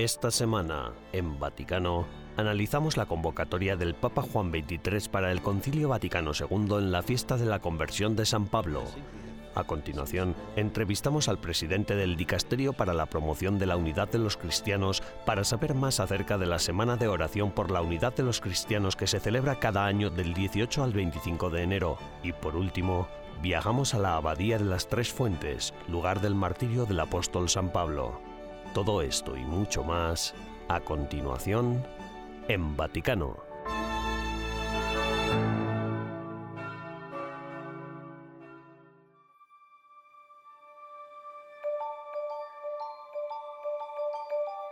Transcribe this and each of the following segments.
Esta semana, en Vaticano, analizamos la convocatoria del Papa Juan XXIII para el Concilio Vaticano II en la fiesta de la conversión de San Pablo. A continuación, entrevistamos al presidente del Dicasterio para la Promoción de la Unidad de los Cristianos para saber más acerca de la Semana de Oración por la Unidad de los Cristianos que se celebra cada año del 18 al 25 de enero. Y por último, viajamos a la Abadía de las Tres Fuentes, lugar del martirio del apóstol San Pablo. Todo esto y mucho más, a continuación, en Vaticano.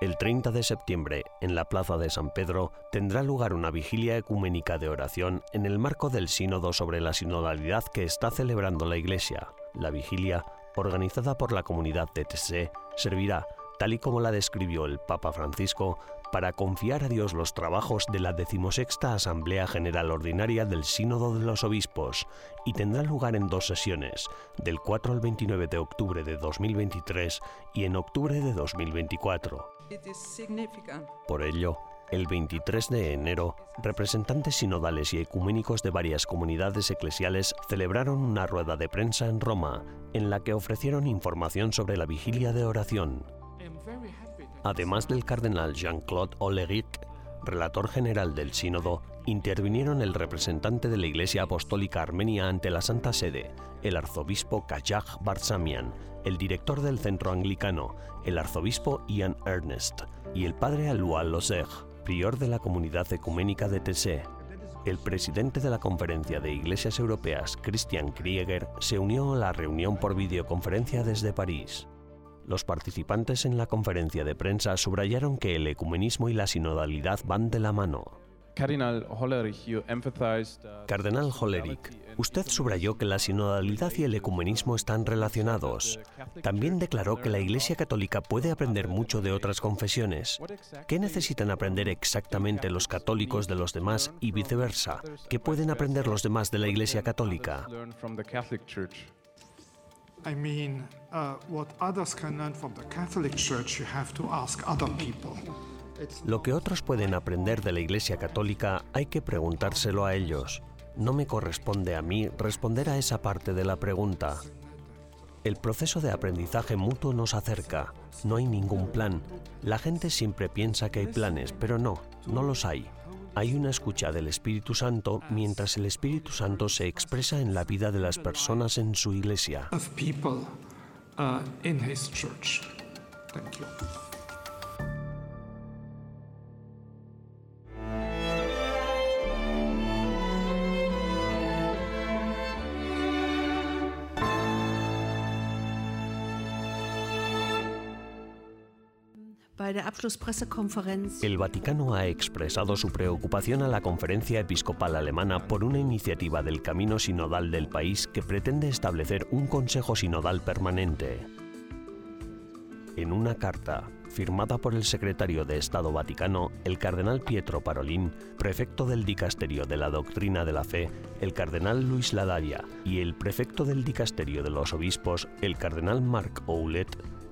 El 30 de septiembre, en la Plaza de San Pedro, tendrá lugar una vigilia ecuménica de oración en el marco del sínodo sobre la sinodalidad que está celebrando la Iglesia. La vigilia, organizada por la comunidad de TC, servirá, tal y como la describió el Papa Francisco, para confiar a Dios los trabajos de la decimosexta Asamblea General Ordinaria del Sínodo de los Obispos y tendrá lugar en dos sesiones, del 4 al 29 de octubre de 2023 y en octubre de 2024. Por ello, el 23 de enero, representantes sinodales y ecuménicos de varias comunidades eclesiales celebraron una rueda de prensa en Roma, en la que ofrecieron información sobre la vigilia de oración. Además del cardenal Jean-Claude Olegik, relator general del sínodo, intervinieron el representante de la Iglesia Apostólica Armenia ante la Santa Sede, el arzobispo Kajak Barsamian, el director del centro anglicano, el arzobispo Ian Ernest y el padre Alua Loseg, prior de la comunidad ecuménica de Tessé. El presidente de la Conferencia de Iglesias Europeas, Christian Krieger, se unió a la reunión por videoconferencia desde París. Los participantes en la conferencia de prensa subrayaron que el ecumenismo y la sinodalidad van de la mano. Cardenal Hollerich, usted subrayó que la sinodalidad y el ecumenismo están relacionados. También declaró que la Iglesia Católica puede aprender mucho de otras confesiones. ¿Qué necesitan aprender exactamente los católicos de los demás y viceversa? ¿Qué pueden aprender los demás de la Iglesia Católica? I mean, what others can learn from the Catholic Church, you have to ask other people. Lo que otros pueden aprender de la Iglesia Católica hay que preguntárselo a ellos. No me corresponde a mí responder a esa parte de la pregunta. El proceso de aprendizaje mutuo nos acerca. No hay ningún plan. La gente siempre piensa que hay planes, pero no, no los hay. Hay una escucha del Espíritu Santo mientras el Espíritu Santo se expresa en la vida de las personas en su iglesia. El Vaticano ha expresado su preocupación a la Conferencia Episcopal Alemana por una iniciativa del Camino Sinodal del país que pretende establecer un Consejo Sinodal permanente. En una carta, firmada por el secretario de Estado Vaticano, el cardenal Pietro Parolin, prefecto del Dicasterio de la Doctrina de la Fe, el cardenal Luis Ladaria y el prefecto del Dicasterio de los Obispos, el cardenal Marc Oulet,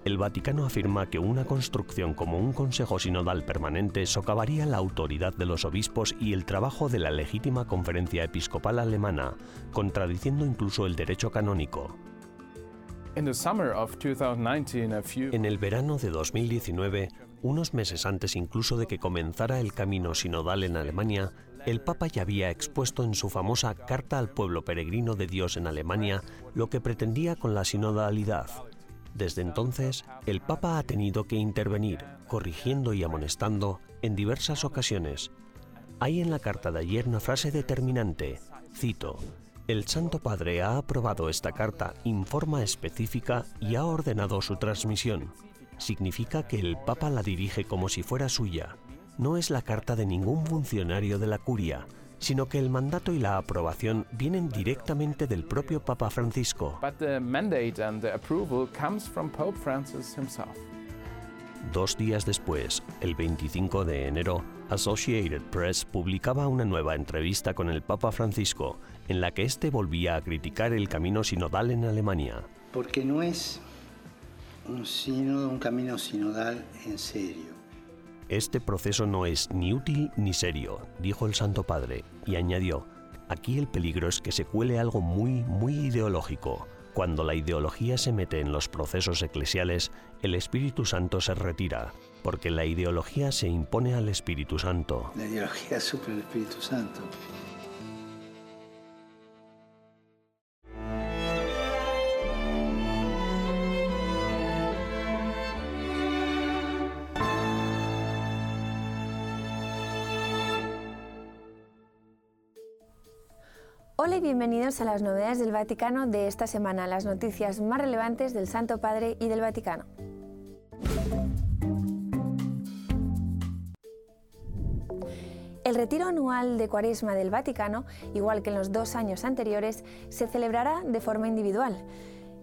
el Vaticano afirma que una construcción como un Consejo Sinodal permanente socavaría la autoridad de los obispos y el trabajo de la legítima conferencia episcopal alemana, contradiciendo incluso el derecho canónico. En el verano de 2019, unos meses antes incluso de que comenzara el camino sinodal en Alemania, el Papa ya había expuesto en su famosa Carta al pueblo peregrino de Dios en Alemania lo que pretendía con la sinodalidad desde entonces, el Papa ha tenido que intervenir, corrigiendo y amonestando en diversas ocasiones. Hay en la carta de ayer una frase determinante, cito, el Santo Padre ha aprobado esta carta en forma específica y ha ordenado su transmisión. Significa que el Papa la dirige como si fuera suya. No es la carta de ningún funcionario de la curia, sino que el mandato y la aprobación vienen directamente del propio Papa Francisco. Dos días después, el 25 de enero, Associated Press publicaba una nueva entrevista con el Papa Francisco, en la que éste volvía a criticar el camino sinodal en Alemania. Porque no es un sínodo, un camino sinodal en serio. Este proceso no es ni útil ni serio, dijo el Santo Padre, y añadió, aquí el peligro es que se cuele algo muy, muy ideológico. Cuando la ideología se mete en los procesos eclesiales, el Espíritu Santo se retira, porque la ideología se impone al Espíritu Santo. La ideología el Espíritu Santo. Bienvenidos a las novedades del Vaticano de esta semana, las noticias más relevantes del Santo Padre y del Vaticano. El retiro anual de Cuaresma del Vaticano, igual que en los dos años anteriores, se celebrará de forma individual.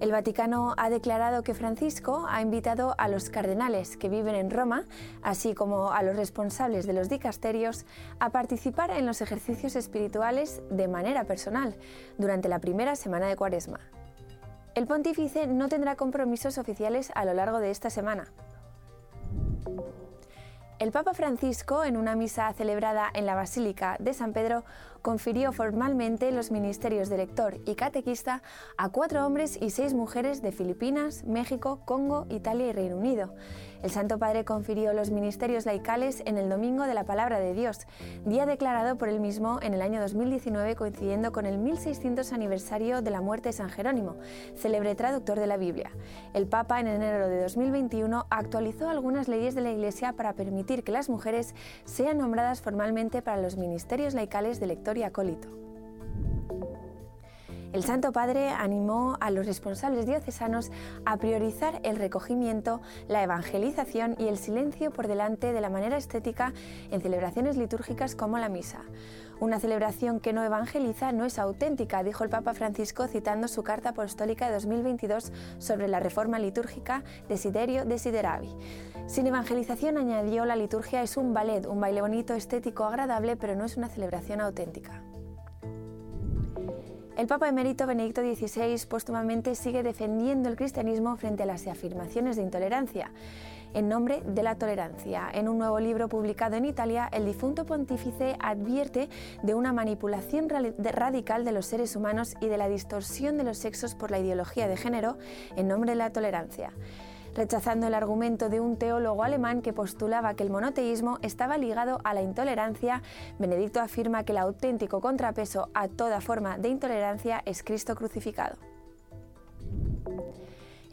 El Vaticano ha declarado que Francisco ha invitado a los cardenales que viven en Roma, así como a los responsables de los dicasterios, a participar en los ejercicios espirituales de manera personal durante la primera semana de Cuaresma. El pontífice no tendrá compromisos oficiales a lo largo de esta semana. El Papa Francisco, en una misa celebrada en la Basílica de San Pedro, confirió formalmente los ministerios de lector y catequista a cuatro hombres y seis mujeres de Filipinas, México, Congo, Italia y Reino Unido. El Santo Padre confirió los ministerios laicales en el Domingo de la Palabra de Dios, día declarado por él mismo en el año 2019 coincidiendo con el 1600 aniversario de la muerte de San Jerónimo, célebre traductor de la Biblia. El Papa en enero de 2021 actualizó algunas leyes de la Iglesia para permitir que las mujeres sean nombradas formalmente para los ministerios laicales de lector y acólito. El Santo Padre animó a los responsables diocesanos a priorizar el recogimiento, la evangelización y el silencio por delante de la manera estética en celebraciones litúrgicas como la misa. Una celebración que no evangeliza no es auténtica, dijo el Papa Francisco citando su carta apostólica de 2022 sobre la reforma litúrgica Desiderio Desideravi. Sin evangelización, añadió, la liturgia es un ballet, un baile bonito, estético, agradable, pero no es una celebración auténtica. El Papa emérito Benedicto XVI póstumamente sigue defendiendo el cristianismo frente a las afirmaciones de intolerancia en nombre de la tolerancia. En un nuevo libro publicado en Italia, el difunto pontífice advierte de una manipulación radical de los seres humanos y de la distorsión de los sexos por la ideología de género en nombre de la tolerancia rechazando el argumento de un teólogo alemán que postulaba que el monoteísmo estaba ligado a la intolerancia, Benedicto afirma que el auténtico contrapeso a toda forma de intolerancia es Cristo crucificado.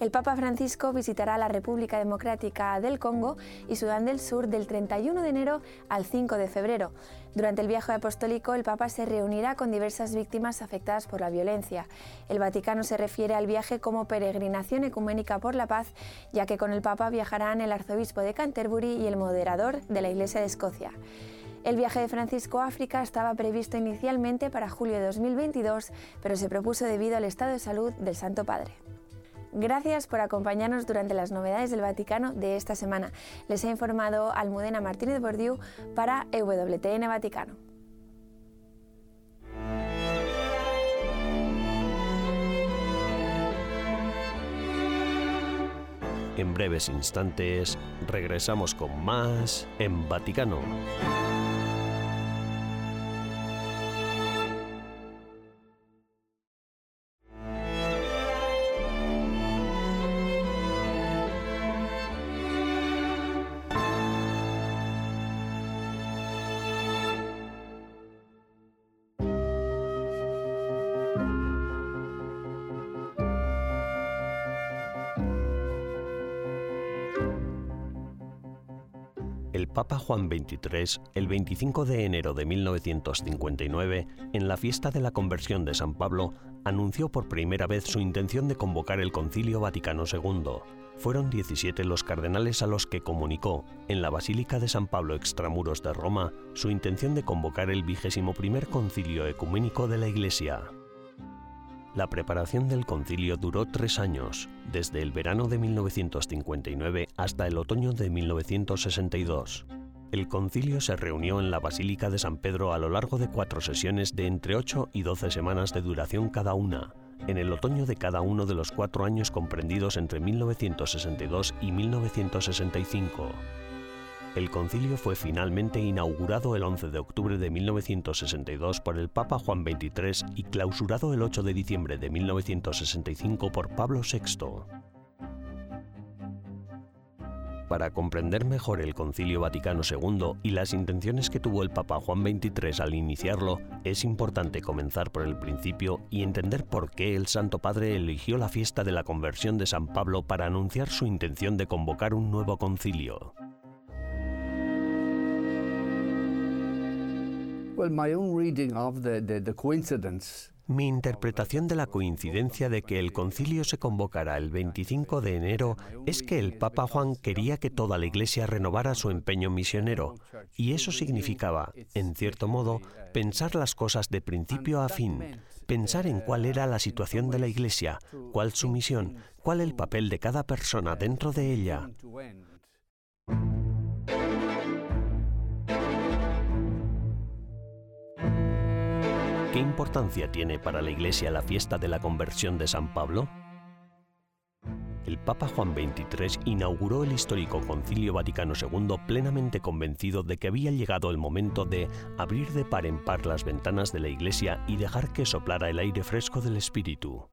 El Papa Francisco visitará la República Democrática del Congo y Sudán del Sur del 31 de enero al 5 de febrero. Durante el viaje apostólico, el Papa se reunirá con diversas víctimas afectadas por la violencia. El Vaticano se refiere al viaje como peregrinación ecuménica por la paz, ya que con el Papa viajarán el arzobispo de Canterbury y el moderador de la Iglesia de Escocia. El viaje de Francisco a África estaba previsto inicialmente para julio de 2022, pero se propuso debido al estado de salud del Santo Padre. Gracias por acompañarnos durante las novedades del Vaticano de esta semana. Les ha informado Almudena Martínez Bordiú para EWTN Vaticano. En breves instantes regresamos con más en Vaticano. Juan XXIII, el 25 de enero de 1959, en la fiesta de la conversión de San Pablo, anunció por primera vez su intención de convocar el Concilio Vaticano II. Fueron 17 los cardenales a los que comunicó, en la Basílica de San Pablo extramuros de Roma, su intención de convocar el vigésimo primer concilio ecuménico de la Iglesia. La preparación del concilio duró tres años, desde el verano de 1959 hasta el otoño de 1962. El concilio se reunió en la Basílica de San Pedro a lo largo de cuatro sesiones de entre 8 y 12 semanas de duración cada una, en el otoño de cada uno de los cuatro años comprendidos entre 1962 y 1965. El concilio fue finalmente inaugurado el 11 de octubre de 1962 por el Papa Juan XXIII y clausurado el 8 de diciembre de 1965 por Pablo VI. Para comprender mejor el Concilio Vaticano II y las intenciones que tuvo el Papa Juan XXIII al iniciarlo, es importante comenzar por el principio y entender por qué el Santo Padre eligió la fiesta de la conversión de San Pablo para anunciar su intención de convocar un nuevo concilio. Mi interpretación de la coincidencia de que el concilio se convocara el 25 de enero es que el Papa Juan quería que toda la Iglesia renovara su empeño misionero, y eso significaba, en cierto modo, pensar las cosas de principio a fin, pensar en cuál era la situación de la Iglesia, cuál su misión, cuál el papel de cada persona dentro de ella. ¿Qué importancia tiene para la Iglesia la fiesta de la conversión de San Pablo? El Papa Juan XXIII inauguró el histórico Concilio Vaticano II plenamente convencido de que había llegado el momento de abrir de par en par las ventanas de la Iglesia y dejar que soplara el aire fresco del Espíritu.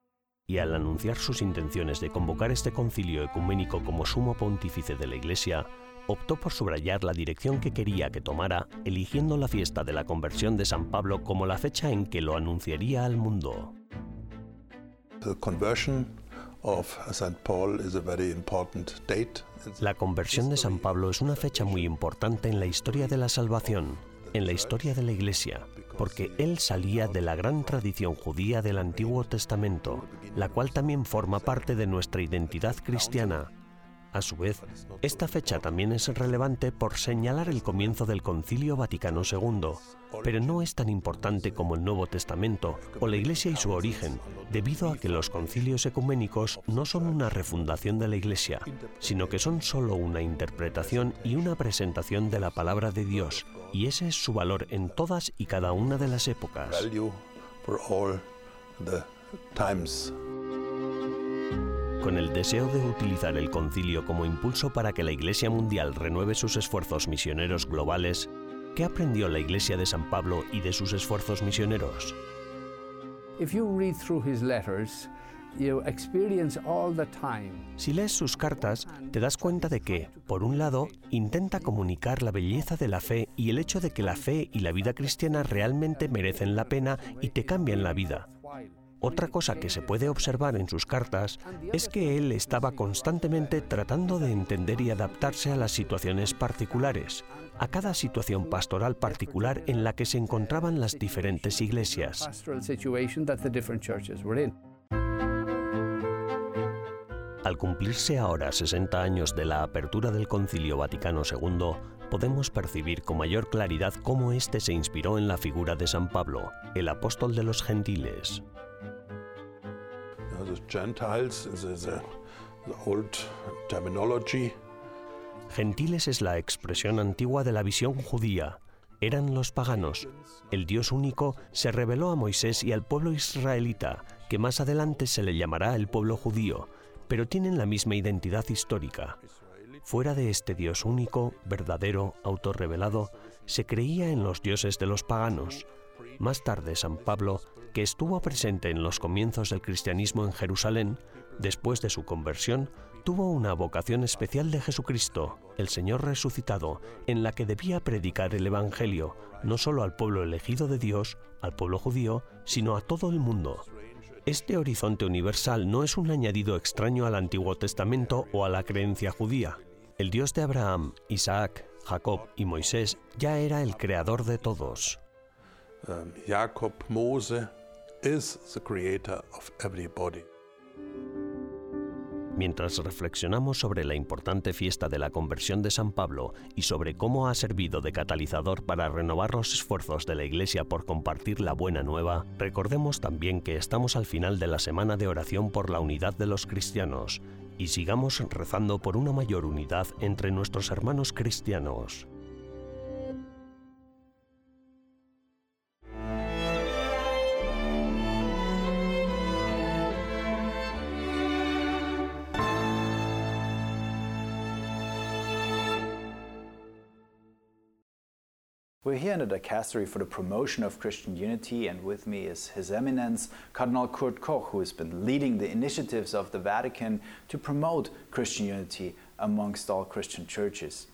Y al anunciar sus intenciones de convocar este concilio ecuménico como sumo pontífice de la Iglesia, optó por subrayar la dirección que quería que tomara, eligiendo la fiesta de la conversión de San Pablo como la fecha en que lo anunciaría al mundo. La conversión de San Pablo es una fecha muy importante en la historia de la salvación, en la historia de la Iglesia, porque él salía de la gran tradición judía del Antiguo Testamento, la cual también forma parte de nuestra identidad cristiana a su vez, esta fecha también es relevante por señalar el comienzo del Concilio Vaticano II, pero no es tan importante como el Nuevo Testamento o la Iglesia y su origen, debido a que los concilios ecuménicos no son una refundación de la Iglesia, sino que son solo una interpretación y una presentación de la palabra de Dios, y ese es su valor en todas y cada una de las épocas. Con el deseo de utilizar el concilio como impulso para que la Iglesia Mundial renueve sus esfuerzos misioneros globales, ¿qué aprendió la Iglesia de San Pablo y de sus esfuerzos misioneros? Si lees sus cartas, te das cuenta de que, por un lado, intenta comunicar la belleza de la fe y el hecho de que la fe y la vida cristiana realmente merecen la pena y te cambian la vida. Otra cosa que se puede observar en sus cartas es que él estaba constantemente tratando de entender y adaptarse a las situaciones particulares, a cada situación pastoral particular en la que se encontraban las diferentes iglesias. Al cumplirse ahora 60 años de la apertura del Concilio Vaticano II, podemos percibir con mayor claridad cómo éste se inspiró en la figura de San Pablo, el apóstol de los gentiles. Gentiles es la expresión antigua de la visión judía. Eran los paganos. El Dios único se reveló a Moisés y al pueblo israelita, que más adelante se le llamará el pueblo judío, pero tienen la misma identidad histórica. Fuera de este Dios único, verdadero, autorrevelado, se creía en los dioses de los paganos. Más tarde San Pablo que estuvo presente en los comienzos del cristianismo en Jerusalén, después de su conversión, tuvo una vocación especial de Jesucristo, el Señor resucitado, en la que debía predicar el Evangelio, no solo al pueblo elegido de Dios, al pueblo judío, sino a todo el mundo. Este horizonte universal no es un añadido extraño al Antiguo Testamento o a la creencia judía. El Dios de Abraham, Isaac, Jacob y Moisés ya era el creador de todos. Um, Jacob, Mose, is the creator of everybody. Mientras reflexionamos sobre la importante fiesta de la conversión de San Pablo y sobre cómo ha servido de catalizador para renovar los esfuerzos de la Iglesia por compartir la buena nueva, recordemos también que estamos al final de la semana de oración por la unidad de los cristianos y sigamos rezando por una mayor unidad entre nuestros hermanos cristianos. We're here in the dicastery for the promotion of Christian unity, and with me is His Eminence Cardinal Kurt Koch, who has been leading the initiatives of the Vatican to promote Christian unity amongst all Christian churches.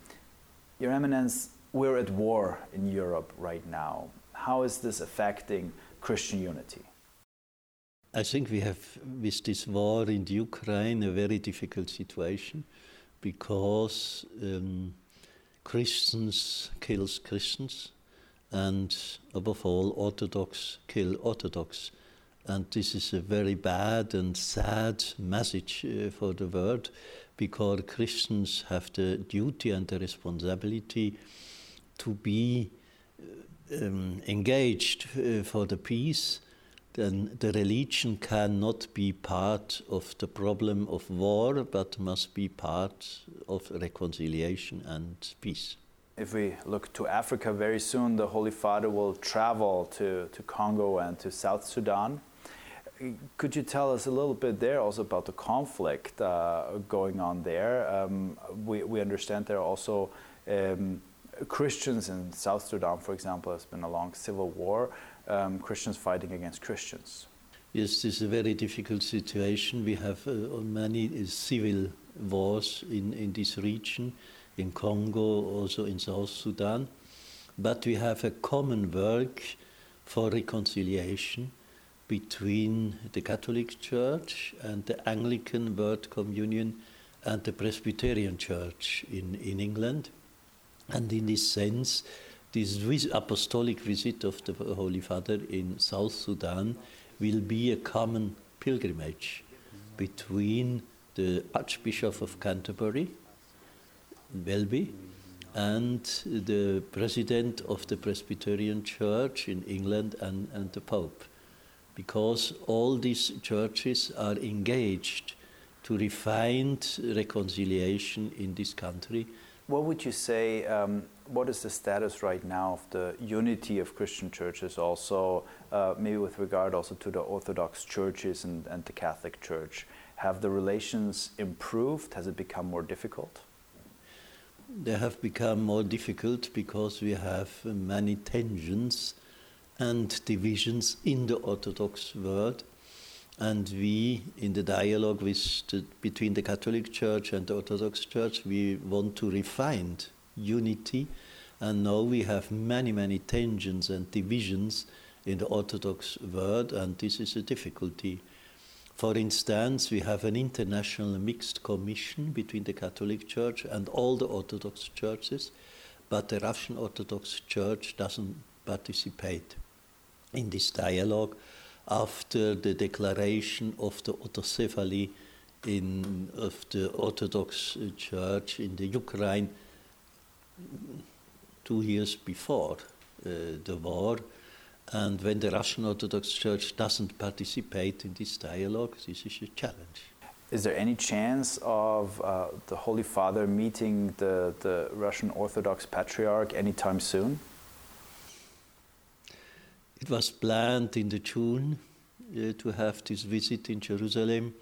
Your Eminence, we're at war in Europe right now. How is this affecting Christian unity? I think we have, with this war in Ukraine, a very difficult situation because um, Christians kills Christians, and above all, Orthodox kill Orthodox. And this is a very bad and sad message uh, for the world because Christians have the duty and the responsibility to be um, engaged uh, for the peace. Then the religion cannot be part of the problem of war, but must be part of reconciliation and peace. If we look to Africa very soon, the Holy Father will travel to, to Congo and to South Sudan. Could you tell us a little bit there also about the conflict uh, going on there? Um, we, we understand there are also um, Christians in South Sudan, for example, has been a long civil war, um, Christians fighting against Christians. Yes, this is a very difficult situation. We have uh, many uh, civil wars in, in this region, in Congo, also in South Sudan. But we have a common work for reconciliation between the Catholic Church and the Anglican World Communion and the Presbyterian Church in, in England. And in this sense, this apostolic visit of the Holy Father in South Sudan will be a common pilgrimage between the Archbishop of Canterbury, Welby, and the President of the Presbyterian Church in England and, and the Pope. Because all these churches are engaged to refine reconciliation in this country. What would you say? Um, what is the status right now of the unity of Christian churches? Also, uh, maybe with regard also to the Orthodox churches and, and the Catholic Church, have the relations improved? Has it become more difficult? They have become more difficult because we have many tensions and divisions in the Orthodox world. And we, in the dialogue with the, between the Catholic Church and the Orthodox Church, we want to refine unity. And now we have many, many tensions and divisions in the Orthodox world, and this is a difficulty. For instance, we have an international mixed commission between the Catholic Church and all the Orthodox churches, but the Russian Orthodox Church doesn't participate in this dialogue after the declaration of the autocephaly in, of the Orthodox Church in the Ukraine two years before uh, the war. And when the Russian Orthodox Church doesn't participate in this dialogue, this is a challenge. Is there any chance of uh, the Holy Father meeting the, the Russian Orthodox Patriarch anytime soon? It was planned in the June uh, to have this visit in Jerusalem,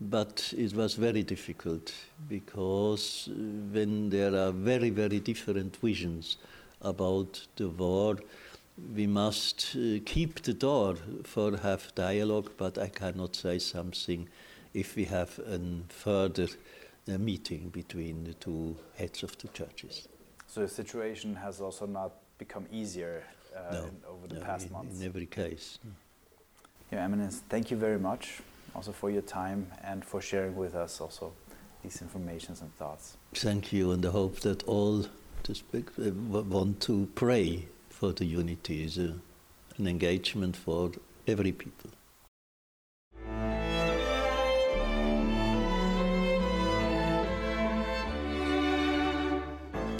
but it was very difficult because uh, when there are very, very different visions about the war, we must uh, keep the door for have dialogue, but I cannot say something if we have a further uh, meeting between the two heads of the churches. So the situation has also not become easier uh, no, in, over the no, past in, months. In every case. Your Eminence, thank you very much also for your time and for sharing with us also these informations and thoughts. Thank you, and I hope that all the speak, uh, want to pray for the unity is a, an engagement for every people.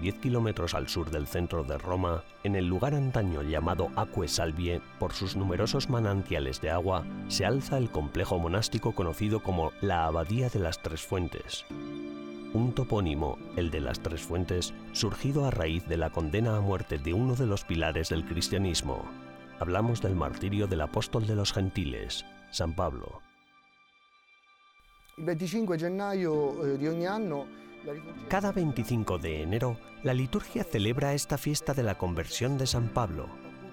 Unos 10 kilómetros al sur del centro de Roma, en el lugar antaño llamado Acque Salvie, por sus numerosos manantiales de agua, se alza el complejo monástico conocido como la Abadía de las Tres Fuentes. Un topónimo, el de las Tres Fuentes, surgido a raíz de la condena a muerte de uno de los pilares del cristianismo. Hablamos del martirio del apóstol de los gentiles, San Pablo. Il 25 gennaio eh, di ogni anno Cada 25 de enero, la liturgia celebra esta fiesta de la conversión de San Pablo,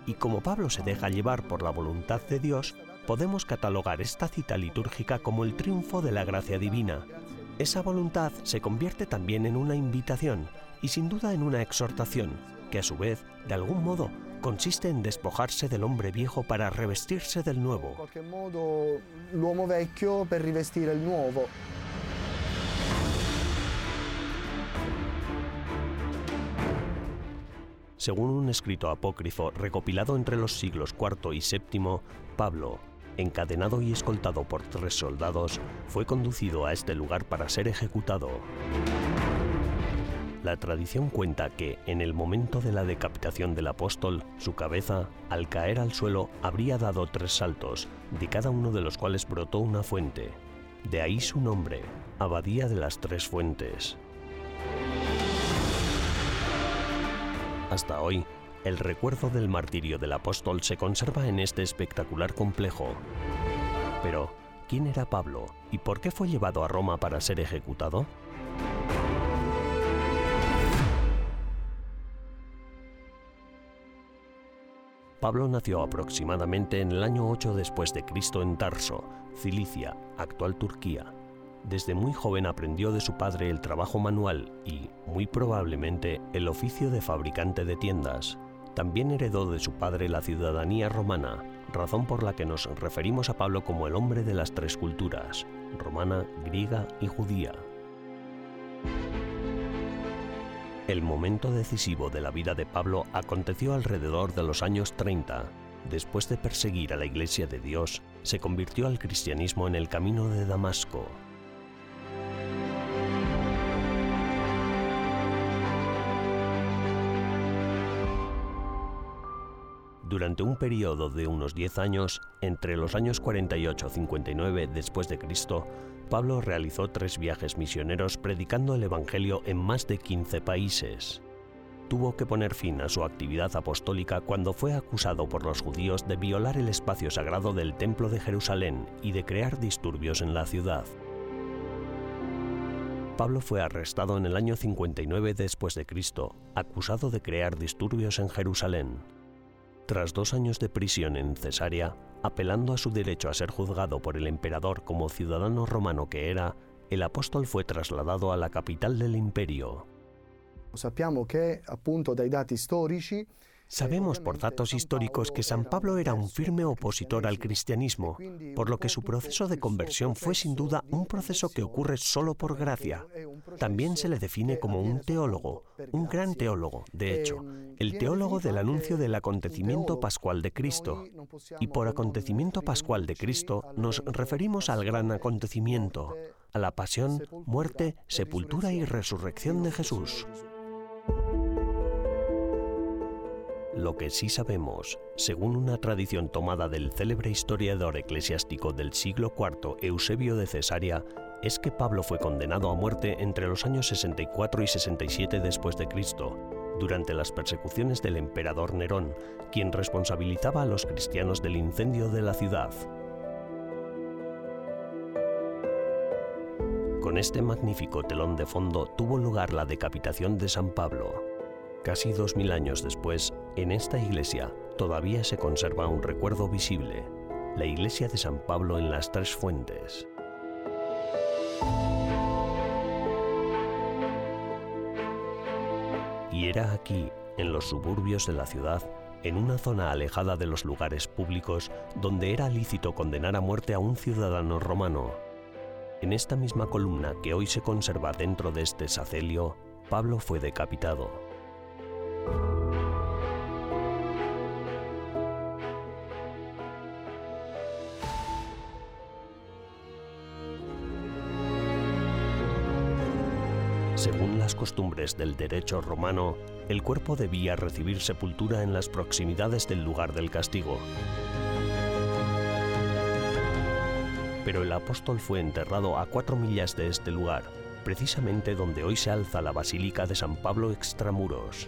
y como Pablo se deja llevar por la voluntad de Dios, podemos catalogar esta cita litúrgica como el triunfo de la gracia divina. Esa voluntad se convierte también en una invitación y sin duda en una exhortación, que a su vez, de algún modo, consiste en despojarse del hombre viejo para revestirse del nuevo. Según un escrito apócrifo recopilado entre los siglos IV y VII, Pablo, encadenado y escoltado por tres soldados, fue conducido a este lugar para ser ejecutado. La tradición cuenta que, en el momento de la decapitación del apóstol, su cabeza, al caer al suelo, habría dado tres saltos, de cada uno de los cuales brotó una fuente. De ahí su nombre, Abadía de las Tres Fuentes. Hasta hoy, el recuerdo del martirio del apóstol se conserva en este espectacular complejo. Pero, ¿quién era Pablo y por qué fue llevado a Roma para ser ejecutado? Pablo nació aproximadamente en el año 8 después de Cristo en Tarso, Cilicia, actual Turquía. Desde muy joven aprendió de su padre el trabajo manual y, muy probablemente, el oficio de fabricante de tiendas. También heredó de su padre la ciudadanía romana, razón por la que nos referimos a Pablo como el hombre de las tres culturas, romana, griega y judía. El momento decisivo de la vida de Pablo aconteció alrededor de los años 30. Después de perseguir a la Iglesia de Dios, se convirtió al cristianismo en el camino de Damasco. Durante un periodo de unos 10 años, entre los años 48 y 59 después de Cristo, Pablo realizó tres viajes misioneros predicando el Evangelio en más de 15 países. Tuvo que poner fin a su actividad apostólica cuando fue acusado por los judíos de violar el espacio sagrado del Templo de Jerusalén y de crear disturbios en la ciudad. Pablo fue arrestado en el año 59 después de Cristo, acusado de crear disturbios en Jerusalén. Tras dos años de prisión en Cesarea, apelando a su derecho a ser juzgado por el emperador como ciudadano romano que era, el apóstol fue trasladado a la capital del imperio. Sappiamo che appunto dai dati storici Sabemos por datos históricos que San Pablo era un firme opositor al cristianismo, por lo que su proceso de conversión fue sin duda un proceso que ocurre solo por gracia. También se le define como un teólogo, un gran teólogo, de hecho, el teólogo del anuncio del acontecimiento pascual de Cristo. Y por acontecimiento pascual de Cristo nos referimos al gran acontecimiento, a la pasión, muerte, sepultura y resurrección de Jesús. Lo que sí sabemos, según una tradición tomada del célebre historiador eclesiástico del siglo IV Eusebio de Cesarea, es que Pablo fue condenado a muerte entre los años 64 y 67 después de Cristo, durante las persecuciones del emperador Nerón, quien responsabilizaba a los cristianos del incendio de la ciudad. Con este magnífico telón de fondo tuvo lugar la decapitación de San Pablo. Casi dos mil años después, en esta iglesia todavía se conserva un recuerdo visible, la iglesia de San Pablo en las Tres Fuentes. Y era aquí, en los suburbios de la ciudad, en una zona alejada de los lugares públicos, donde era lícito condenar a muerte a un ciudadano romano. En esta misma columna que hoy se conserva dentro de este sacelio, Pablo fue decapitado. Según las costumbres del derecho romano, el cuerpo debía recibir sepultura en las proximidades del lugar del castigo. Pero el apóstol fue enterrado a cuatro millas de este lugar, precisamente donde hoy se alza la Basílica de San Pablo Extramuros.